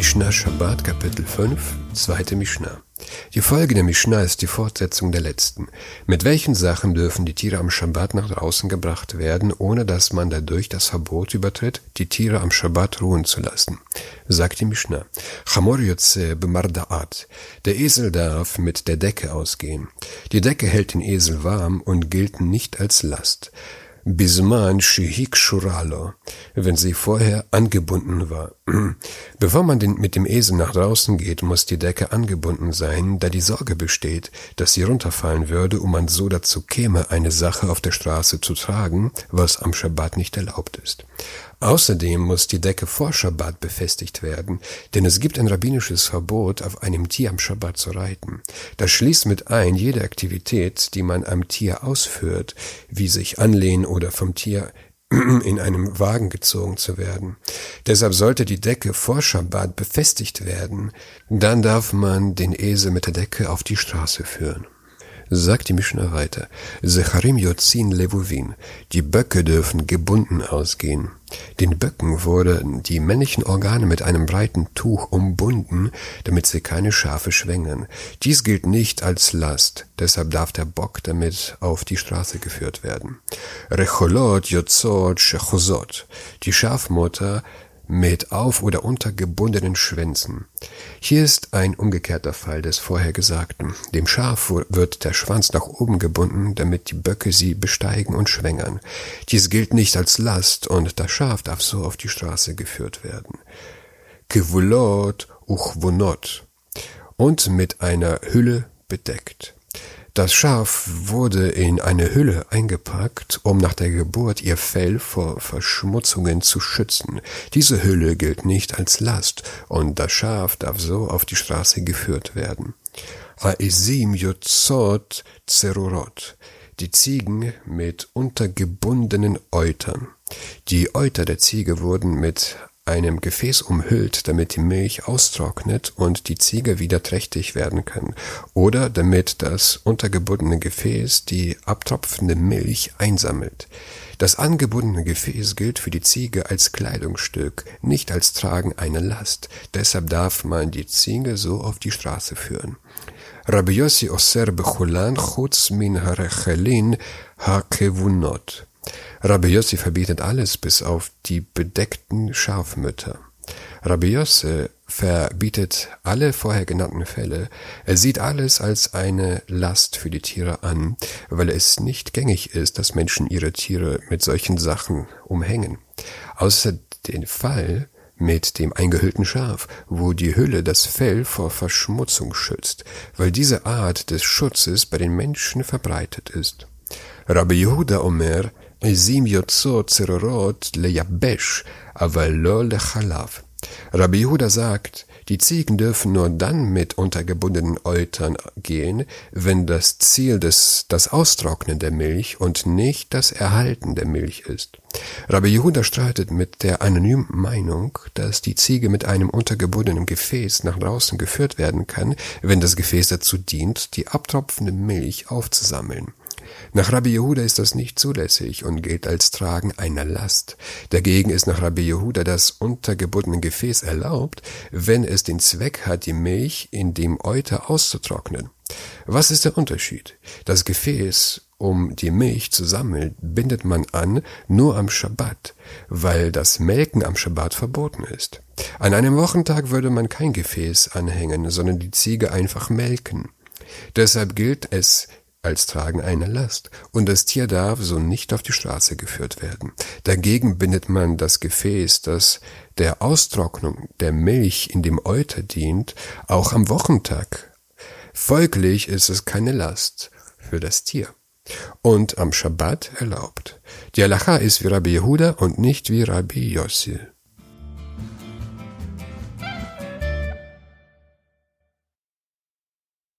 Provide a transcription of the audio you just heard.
Mishnah Shabbat Kapitel 5, zweite Mishnah. Die Folge der Mishnah ist die Fortsetzung der letzten. Mit welchen Sachen dürfen die Tiere am Shabbat nach draußen gebracht werden, ohne dass man dadurch das Verbot übertritt, die Tiere am Shabbat ruhen zu lassen? Sagt die Mishnah. Chamor yotze b'mardaat. Der Esel darf mit der Decke ausgehen. Die Decke hält den Esel warm und gilt nicht als Last. Bisman Shihik Shuralo, wenn sie vorher angebunden war. Bevor man mit dem Esel nach draußen geht, muss die Decke angebunden sein, da die Sorge besteht, dass sie runterfallen würde und man so dazu käme, eine Sache auf der Straße zu tragen, was am Schabbat nicht erlaubt ist. Außerdem muss die Decke vor Schabbat befestigt werden, denn es gibt ein rabbinisches Verbot, auf einem Tier am Schabbat zu reiten. Das schließt mit ein jede Aktivität, die man am Tier ausführt, wie sich anlehnen oder vom Tier in einem Wagen gezogen zu werden. Deshalb sollte die Decke vor Schabbat befestigt werden, dann darf man den Esel mit der Decke auf die Straße führen sagt die Mishnah weiter. Secharim Yotzin Levuvin. Die Böcke dürfen gebunden ausgehen. Den Böcken wurden die männlichen Organe mit einem breiten Tuch umbunden, damit sie keine Schafe schwängen. Dies gilt nicht als Last, deshalb darf der Bock damit auf die Straße geführt werden. Recholot Yotzot Shechozot. Die Schafmutter mit auf oder untergebundenen Schwänzen. Hier ist ein umgekehrter Fall des vorhergesagten. Dem Schaf wird der Schwanz nach oben gebunden, damit die Böcke sie besteigen und schwängern. Dies gilt nicht als Last und das Schaf darf so auf die Straße geführt werden. Kivulot uchvonot und mit einer Hülle bedeckt. Das Schaf wurde in eine Hülle eingepackt, um nach der Geburt ihr Fell vor Verschmutzungen zu schützen. Diese Hülle gilt nicht als Last und das Schaf darf so auf die Straße geführt werden. Aesim Yotzot Zerurot. Die Ziegen mit untergebundenen Eutern. Die Euter der Ziege wurden mit einem Gefäß umhüllt, damit die Milch austrocknet und die Ziege wieder trächtig werden kann, oder damit das untergebundene Gefäß die abtropfende Milch einsammelt. Das angebundene Gefäß gilt für die Ziege als Kleidungsstück, nicht als Tragen einer Last, deshalb darf man die Ziege so auf die Straße führen. Rabbi Yossi Oser Bechulan Chutz min Harechelin Hakevunot. Rabbi Yossi verbietet alles bis auf die bedeckten Schafmütter. Rabbi Yossi verbietet alle vorher genannten Fälle. Er sieht alles als eine Last für die Tiere an, weil es nicht gängig ist, dass Menschen ihre Tiere mit solchen Sachen umhängen. Außer den Fall mit dem eingehüllten Schaf, wo die Hülle das Fell vor Verschmutzung schützt, weil diese Art des Schutzes bei den Menschen verbreitet ist. Rabbi Yehuda Omer עזים יוצאות צרורות לייבש, אבל לא לחלב. Rabbi Yehuda sagt, die Ziegen dürfen nur dann mit untergebundenen Eutern gehen, wenn das Ziel des, das Austrocknen der Milch und nicht das Erhalten der Milch ist. Rabbi Yehuda streitet mit der anonymen Meinung, dass die Ziege mit einem untergebundenen Gefäß nach draußen geführt werden kann, wenn das Gefäß dazu dient, die abtropfende Milch aufzusammeln. Nach Rabbi Yehuda ist das nicht zulässig und gilt als Tragen einer Last. Dagegen ist nach Rabbi Yehuda das untergebundene Gefäß erlaubt, wenn es den Zweck hat, die Milch in dem Euter auszutrocknen. Was ist der Unterschied? Das Gefäß, um die Milch zu sammeln, bindet man an nur am Schabbat, weil das Melken am Schabbat verboten ist. An einem Wochentag würde man kein Gefäß anhängen, sondern die Ziege einfach melken. Deshalb gilt es als Tragen einer Last, und das Tier darf so nicht auf die Straße geführt werden. Dagegen bindet man das Gefäß, das der Austrocknung der Milch in dem Euter dient, auch am Wochentag. Folglich ist es keine Last für das Tier und am Schabbat erlaubt. Die Halacha ist wie Rabbi Yehuda und nicht wie Rabbi Yossi.